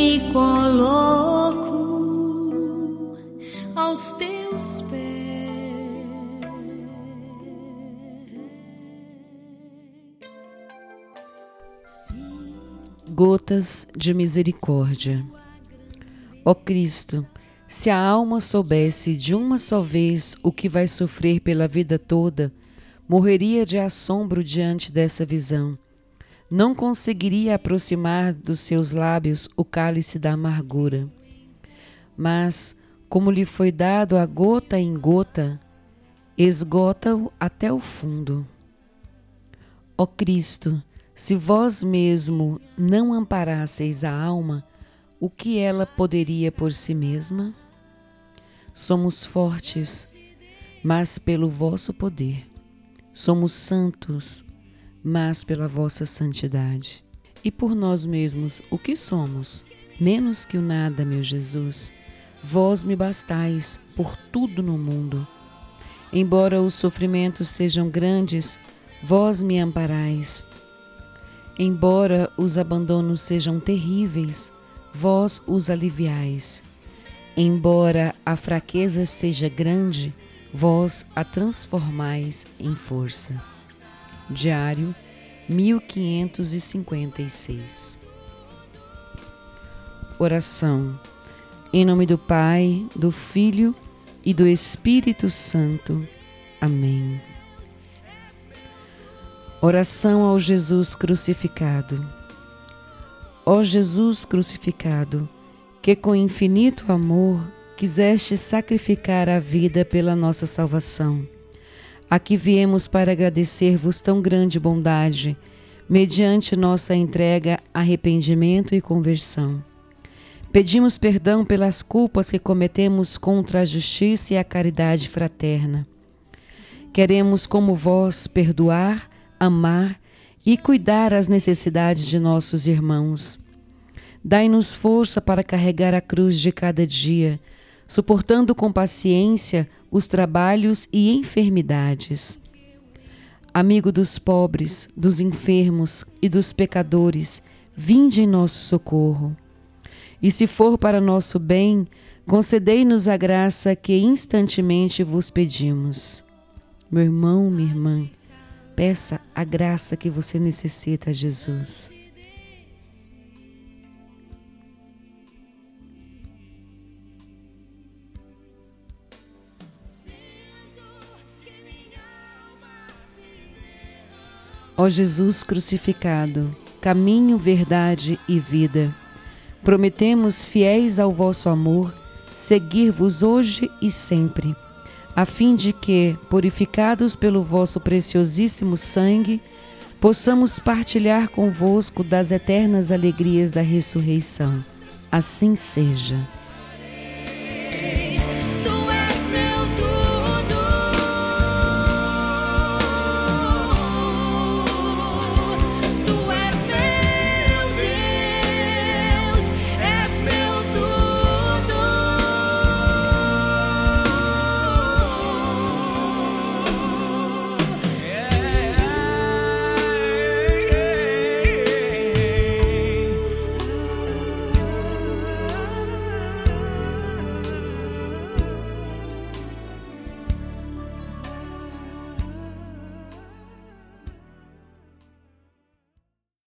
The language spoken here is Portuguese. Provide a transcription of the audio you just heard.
me coloco aos teus pés. Gotas de misericórdia. Ó Cristo, se a alma soubesse de uma só vez o que vai sofrer pela vida toda, morreria de assombro diante dessa visão. Não conseguiria aproximar dos seus lábios o cálice da amargura. Mas, como lhe foi dado a gota em gota, esgota-o até o fundo. Ó Cristo, se vós mesmo não amparasseis a alma, o que ela poderia por si mesma? Somos fortes, mas pelo vosso poder. Somos santos, mas pela vossa santidade. E por nós mesmos, o que somos? Menos que o nada, meu Jesus. Vós me bastais por tudo no mundo. Embora os sofrimentos sejam grandes, vós me amparais. Embora os abandonos sejam terríveis, vós os aliviais. Embora a fraqueza seja grande, vós a transformais em força. Diário 1556 Oração Em nome do Pai, do Filho e do Espírito Santo. Amém. Oração ao Jesus crucificado. Ó Jesus crucificado, que com infinito amor quiseste sacrificar a vida pela nossa salvação. Aqui viemos para agradecer-vos tão grande bondade, mediante nossa entrega, arrependimento e conversão. Pedimos perdão pelas culpas que cometemos contra a justiça e a caridade fraterna. Queremos, como vós, perdoar, amar e cuidar as necessidades de nossos irmãos. Dai-nos força para carregar a cruz de cada dia suportando com paciência os trabalhos e enfermidades. Amigo dos pobres, dos enfermos e dos pecadores, vinde em nosso socorro. E se for para nosso bem, concedei-nos a graça que instantemente vos pedimos. Meu irmão, minha irmã, peça a graça que você necessita a Jesus. Ó Jesus crucificado, caminho, verdade e vida, prometemos, fiéis ao vosso amor, seguir-vos hoje e sempre, a fim de que, purificados pelo vosso preciosíssimo sangue, possamos partilhar convosco das eternas alegrias da ressurreição. Assim seja.